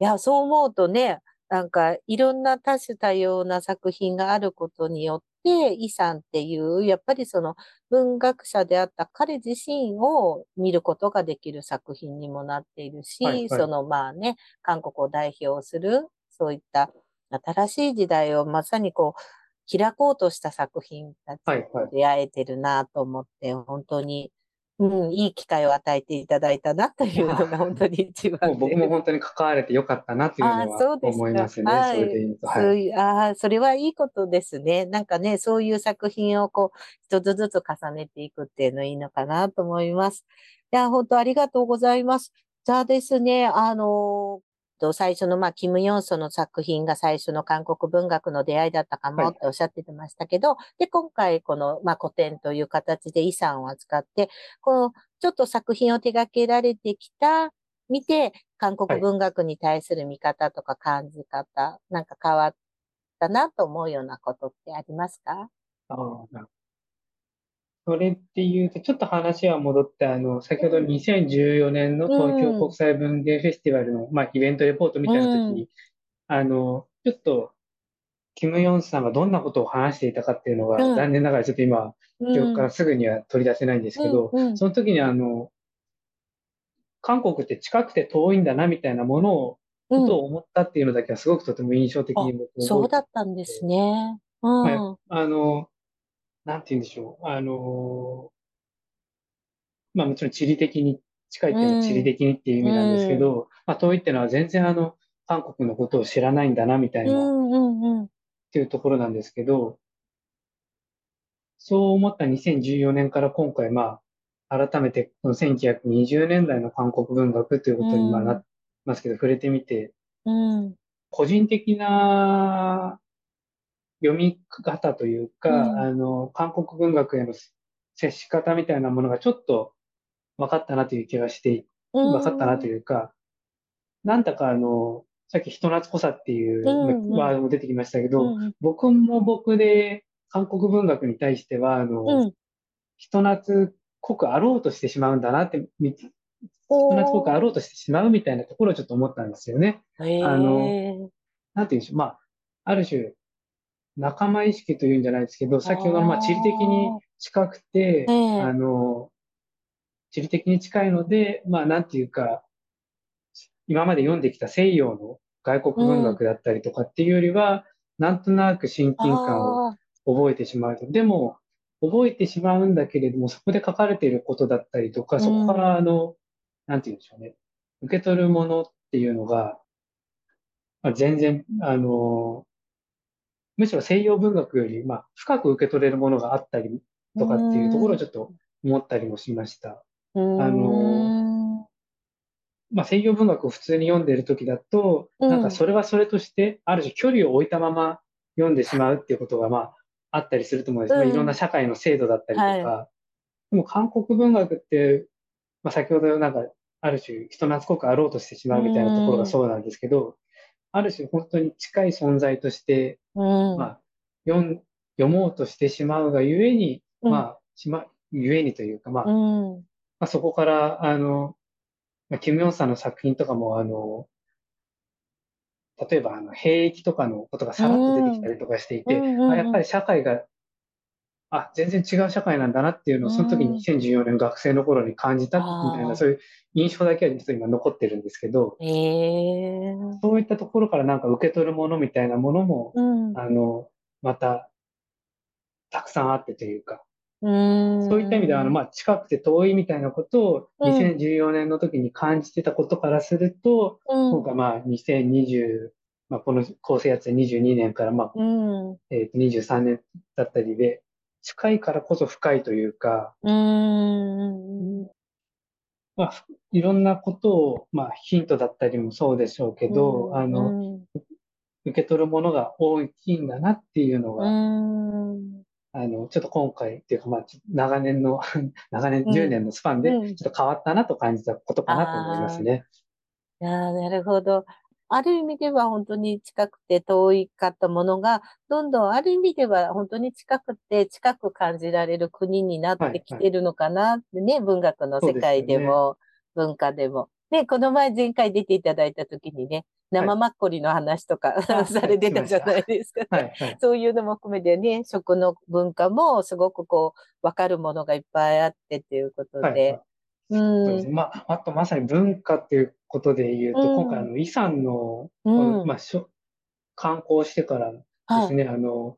いや、そう思うとね、なんかいろんな多種多様な作品があることによって、イさんっていう、やっぱりその文学者であった彼自身を見ることができる作品にもなっているし、はいはい、そのまあね、韓国を代表する、そういった新しい時代をまさにこう、開こうとした作品たちと出会えてるなと思って、はいはい、本当に、うん、いい機会を与えていただいたなというのが本当に一番も僕も本当に関われてよかったなというのは思いますね。はい、それで言うと。はい、あそれはいいことですね。なんかね、そういう作品をこう、一つずつ重ねていくっていうのいいのかなと思います。いや、本当ありがとうございます。じゃあですね、あのと、最初の、まあ、キム・ヨンソの作品が最初の韓国文学の出会いだったかもっておっしゃってましたけど、はい、で、今回、この、まあ、古典という形で遺産を扱って、こう、ちょっと作品を手掛けられてきた、見て、韓国文学に対する見方とか感じ方、はい、なんか変わったなと思うようなことってありますか？ああ、なるそれっていうと、ちょっと話は戻って、あの、先ほど2014年の東京国際文芸フェスティバルの、まあ、イベントレポートみたいな時に、あの、ちょっと、キム・ヨンさんがどんなことを話していたかっていうのが、残念ながらちょっと今、記憶からすぐには取り出せないんですけど、その時にあの、韓国って近くて遠いんだなみたいなものを、ことを思ったっていうのだけはすごくとても印象的に僕そうだったんですね。うん。はい、あの、なんて言うんでしょう。あのまあもちろん地理的に近いっていうのは地理的にっていう意味なんですけど、うん、まあ遠いっていうのは全然あの、韓国のことを知らないんだなみたいな、っていうところなんですけど、そう思った2014年から今回まあ、改めてこの1920年代の韓国文学ということにまあなってますけど、触れてみて、個人的な読み方というか、うん、あの、韓国文学への接し方みたいなものがちょっと分かったなという気がして、分かったなというか、なんだかあの、さっき人懐っこさっていうワードも出てきましたけど、うんうん、僕も僕で韓国文学に対しては、あの、うん、人懐っこくあろうとしてしまうんだなって、人懐っこくあろうとしてしまうみたいなところをちょっと思ったんですよね。あの、なんていうんでしょう、まあ、ある種、仲間意識というんじゃないですけど、先ほどのまあ地理的に近くて、あの、地理的に近いので、まあなんていうか、今まで読んできた西洋の外国文学だったりとかっていうよりは、うん、なんとなく親近感を覚えてしまうと。でも、覚えてしまうんだけれども、そこで書かれていることだったりとか、そこからあの、うん、なんて言うんでしょうね。受け取るものっていうのが、まあ、全然、あの、むしろ西洋文学より、まあ、深く受け取れるものがあったりとかっていうところをちょっと思ったりもしました。あの、まあ、西洋文学を普通に読んでいる時だと、なんかそれはそれとして、ある種距離を置いたまま読んでしまうっていうことが、まあ、あったりすると思うんです。まあ、いろんな社会の制度だったりとか。はい、でも韓国文学って、まあ、先ほどなんか、ある種人懐っこくあろうとしてしまうみたいなところがそうなんですけど、ある種本当に近い存在として、まあ、読読もうとしてしまうがゆえに、まあ、しま、ゆえにというか、まあ、まあ、そこから、あの、まあ、キム・ヨンさんの作品とかも、あの、例えば、あの、兵役とかのことがさらっと出てきたりとかしていて、あやっぱり社会が、あ、全然違う社会なんだなっていうのを、その時に2014年学生の頃に感じたみたいな、そういう印象だけは実は今残ってるんですけど、そういったところからなんか受け取るものみたいなものも、うん、あの、また、たくさんあってというか、そういった意味では、あの、まあ、近くて遠いみたいなことを2014年の時に感じてたことからすると、うん、今回まあ、2020、まあ、この構成やつ22年からまあ、うん、えっ、と、23年だったりで、近いからこそ深いというか、うんまあ、いろんなことを、まあ、ヒントだったりもそうでしょうけど、うん、あの、受け取るものが大きいんだなっていうのが、あの、ちょっと今回っていうか、まあ、長年の 長年、10年のスパンで、ちょっと変わったなと感じたことかなと思いますね。いやなるほど。ある意味では本当に近くて遠いかったものが、どんどんある意味では本当に近くて近く感じられる国になってきてるのかなってね、はいはい、文学の世界でも、でね、文化でも。ね、この前前回出ていただいた時にね、生マッコリの話とか、はい、されてたじゃないですか、はいはい、そういうのも含めてね、食の文化もすごくこう、わかるものがいっぱいあってっていうことで、はいはいうん、まあ、あとまさに文化っていうことで言うと、うん、今回あの、イさんの、うん、まあ、しょ観光してからですね、はい、あの、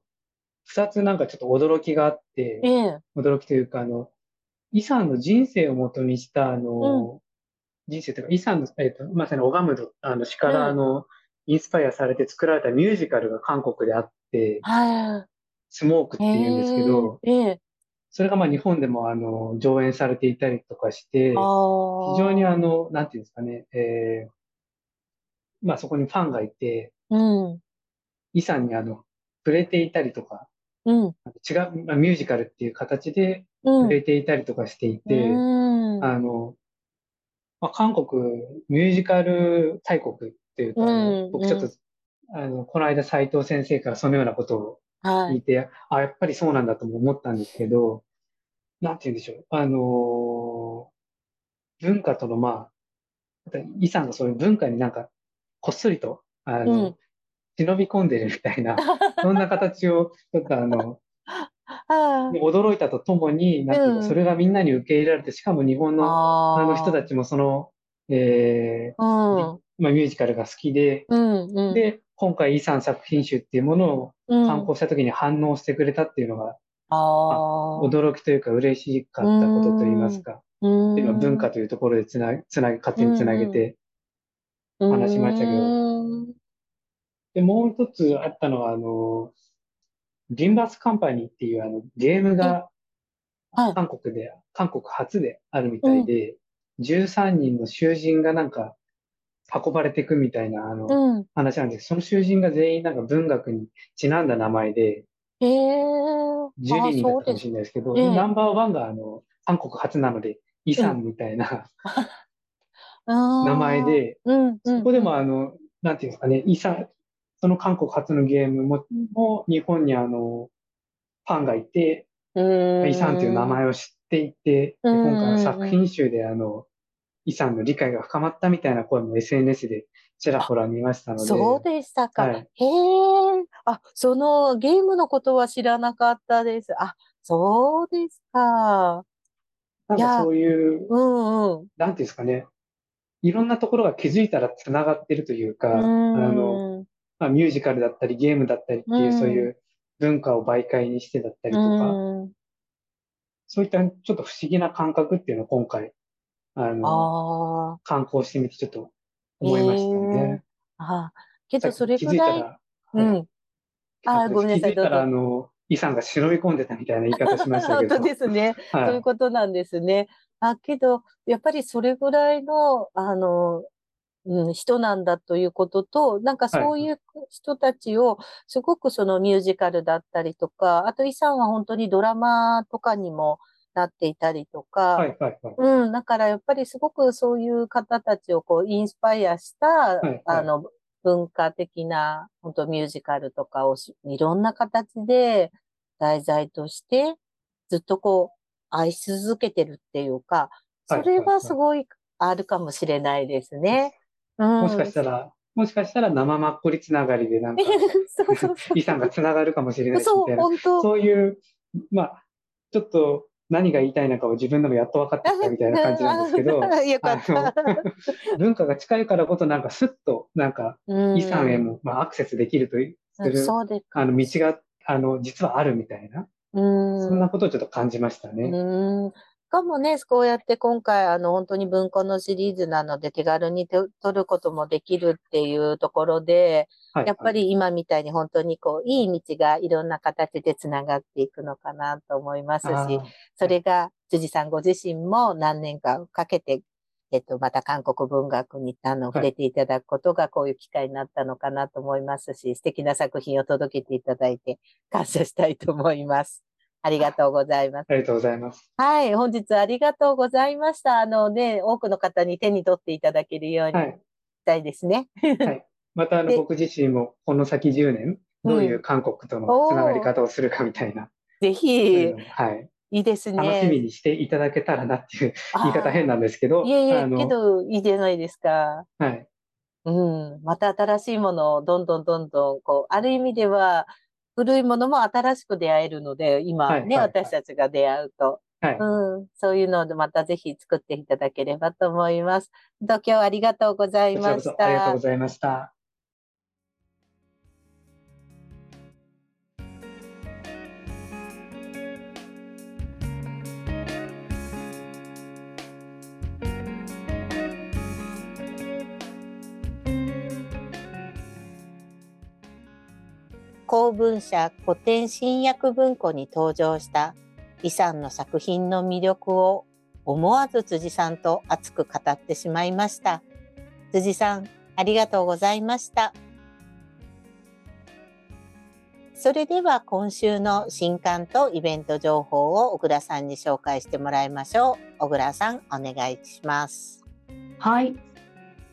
二つなんかちょっと驚きがあって、ええ、驚きというか、あの、イさんの人生をもとにした、あの、人生というか、イさんの、えっ、ー、と、まさにオガムド、あの、詩からあの、インスパイアされて作られたミュージカルが韓国であって、はい、スモークって言うんですけど、ええ、それがまあ日本でもあの上演されていたりとかして、非常にあの、なんていうんですかね、えー、まあそこにファンがいて、うん、イさんにあの、触れていたりとか、うん、違う、まあ、ミュージカルっていう形で触れていたりとかしていて、うん、あの、まあ、韓国ミュージカル大国っていうか、うん、僕ちょっと、あの、この間斉藤先生からそのようなことを聞いて、はい、あ、やっぱりそうなんだとも思ったんですけど、なんて言うんでしょう。あのー、文化との、まあ、イさんのそういう文化になんか、こっそりと、あの、うん、忍び込んでるみたいな、そんな形を、ちょっとあの、驚いたとともに、なんていうか、それがみんなに受け入れられて、しかも日本のあの人たちもその、えー、まあ、ミュージカルが好きで、うんうん、で、今回、イさん作品集っていうものを刊行した時に反応してくれたっていうのが、うん、驚きというか嬉しかったことといいますか、うん、文化というところでつな、つな、勝手につなげて話しましたけど、うん、で、もう一つあったのは、あの、リンバースカンパニーっていうあのゲームが韓国で、韓国初であるみたいで、13人の囚人がなんか運ばれていくみたいな、あの、うん、話なんです。その囚人が全員なんか文学にちなんだ名前で、えー、12人だったかもしれないですけど、えー、ナンバーワンがあの、韓国初なので、イさんみたいな、うん、名前で、うんそこでもあの、なんていうんですかね、イさん、その韓国初のゲームも、も日本にあの、ファンがいて、イさんという名前を知っていて、今回の作品集であの、イさんの理解が深まったみたいな声も SNS でちらほら見ましたので。そうでしたか。はい、へえ。あ、そのゲームのことは知らなかったです。あ、そうですか。なんかそういう、うんうん、なんていうんですかね。いろんなところが気づいたら繋がってるというか、うあの、まあ、ミュージカルだったりゲームだったりっていう、そういう文化を媒介にしてだったりとか、そういったちょっと不思議な感覚っていうのを今回あの、観光してみてちょっと思いましたね。えー、あけどそれぐらい、らうん。あ、ごめんなさい。気づいたら、あの、イさんが忍び込んでたみたいな言い方しましたけど。本当ですね。はい、そういうことなんですね。あ、けど、やっぱりそれぐらいの、あの、うん、人なんだということと、なんかそういう人たちを、すごくそのミュージカルだったりとか、あとイさんは本当にドラマとかにもなっていたりとか、はいはいはい、うん、だからやっぱりすごくそういう方たちをこうインスパイアした、はいはい、あの、文化的な、本当ミュージカルとかをいろんな形で題材としてずっとこう愛し続けてるっていうか、それはすごいあるかもしれないですね。もしかしたら、もしかしたら生マッコリつながりでなんか、そうそうそう。遺産がつながるかもしれないみたいな。そう、そういう、まあ、ちょっと何が言いたいのかを自分でもやっと分かってきたみたいな感じなんですけど、文化が近いからこそなんかスッとなんか遺産へもまあアクセスできるとする、あの道があの実はあるみたいな、そんなことをちょっと感じましたね。かもね、こうやって今回、あの、本当に文庫のシリーズなので手軽に取ることもできるっていうところで、はい、やっぱり今みたいに本当にこう、いい道がいろんな形でつながっていくのかなと思いますし、それが辻さんご自身も何年かかけて、えっと、また韓国文学にあの触れていただくことがこういう機会になったのかなと思いますし、素敵な作品を届けていただいて感謝したいと思います。ありがとうございます。ありがとうございます。はい、本日ありがとうございました。あのね、多くの方に手に取っていただけるようにしたいですね。はい。はい、またあの僕自身もこの先10年、どういう韓国とのつながり方をするかみたいな。ぜひ。はい。いいですね。楽しみにしていただけたらなっていう言い方変なんですけど。いえいえ、けどいいじゃないですか。はい。うん。また新しいものをどんどんどんどん、こう、ある意味では、古いものも新しく出会えるので、今ね、私たちが出会うと。はい、うん、そういうのでまたぜひ作っていただければと思います。今日はありがとうございました。ありがとうございました。公文社古典新訳文庫に登場した李さんの作品の魅力を思わず辻さんと熱く語ってしまいました。辻さん、ありがとうございました。それでは今週の新刊とイベント情報を小倉さんに紹介してもらいましょう。小倉さん、お願いします。はい。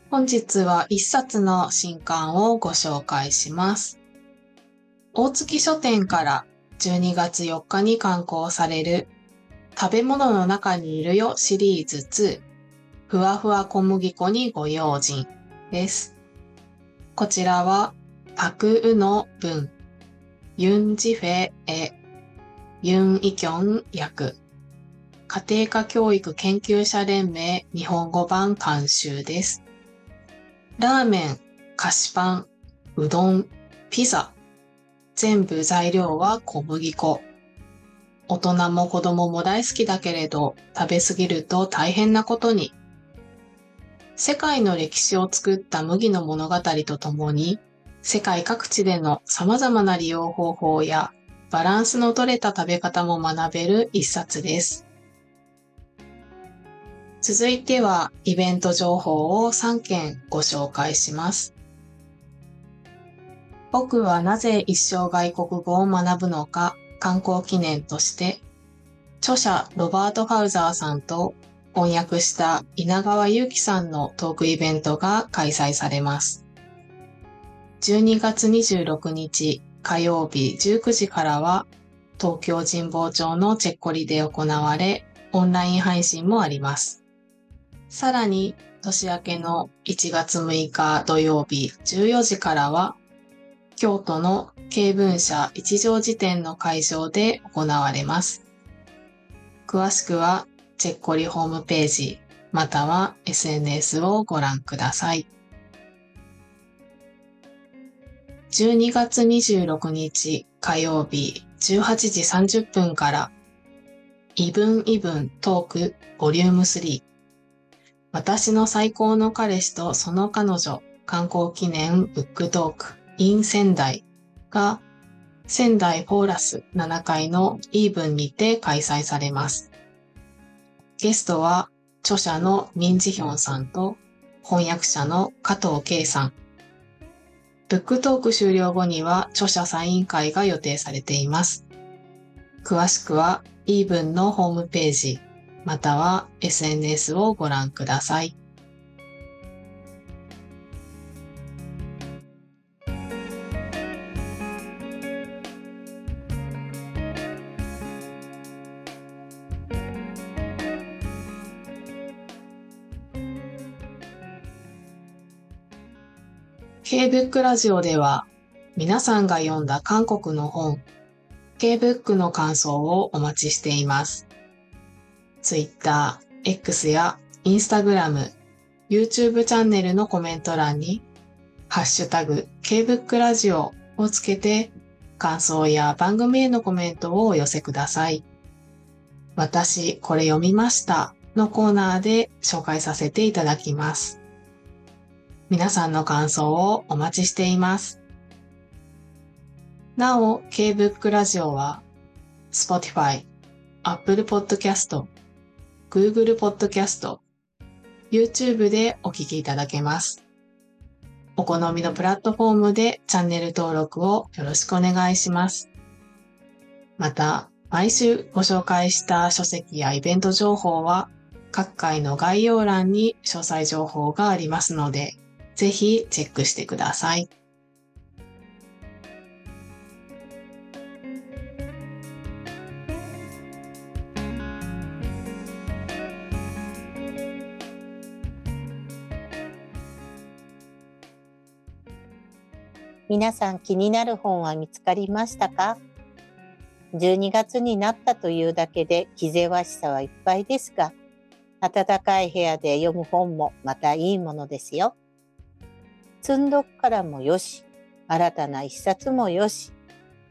本日は一冊の新刊をご紹介します。大月書店から12月4日に刊行される食べ物の中にいるよシリーズ2ふわふわ小麦粉にご用心です。こちらはパクウの文ユンジフェエユンイキョン役家庭科教育研究者連盟日本語版監修です。ラーメン、菓子パン、うどん、ピザ、全部材料は小麦粉。大人も子供も大好きだけれど、食べ過ぎると大変なことに。世界の歴史を作った麦の物語とともに、世界各地での様々な利用方法やバランスの取れた食べ方も学べる一冊です。続いてはイベント情報を3件ご紹介します。僕はなぜ一生外国語を学ぶのか観光記念として、著者ロバート・ファウザーさんと翻訳した稲川祐樹さんのトークイベントが開催されます。12月26日火曜日19時からは東京神保町のチェッコリで行われ、オンライン配信もあります。さらに年明けの1月6日土曜日14時からは京都の経文社一条辞典の会場で行われます。詳しくはチェッコリホームページまたは SNS をご覧ください。12月26日火曜日18時30分からイブンイブントークボリューム3私の最高の彼氏とその彼女観光記念ブックトーク in 仙台が仙台フォーラス7階のイーブンにて開催されます。ゲストは著者のミンジヒョンさんと翻訳者の加藤圭さん。ブックトーク終了後には著者サイン会が予定されています。詳しくはイーブンのホームページまたは SNS をご覧ください。K-BOOK ラジオでは皆さんが読んだ韓国の本 K-BOOK の感想をお待ちしています。Twitter、X や Instagram、YouTube チャンネルのコメント欄にハッシュタグ K-BOOK ラジオをつけて感想や番組へのコメントをお寄せください。私、これ読みましたのコーナーで紹介させていただきます。皆さんの感想をお待ちしています。なお、K-BOOK ラジオは、Spotify、Apple Podcast、Google Podcast、YouTube でお聞きいただけます。お好みのプラットフォームでチャンネル登録をよろしくお願いします。また、毎週ご紹介した書籍やイベント情報は各回の概要欄に詳細情報がありますので、ぜひチェックしてください。皆さん気になる本は見つかりましたか ?12 月になったというだけで気ぜわしさはいっぱいですが、暖かい部屋で読む本もまたいいものですよ。積んどくからもよし、新たな一冊もよし、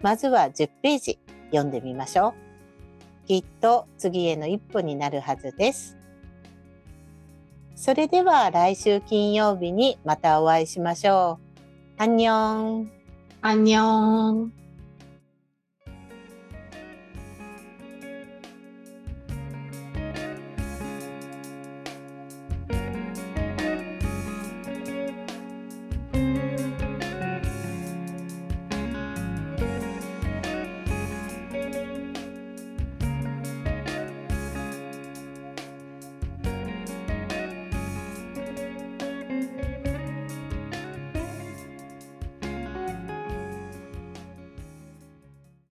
まずは10ページ読んでみましょう。きっと次への一歩になるはずです。それでは来週金曜日にまたお会いしましょう。アンニョン。アンニョン。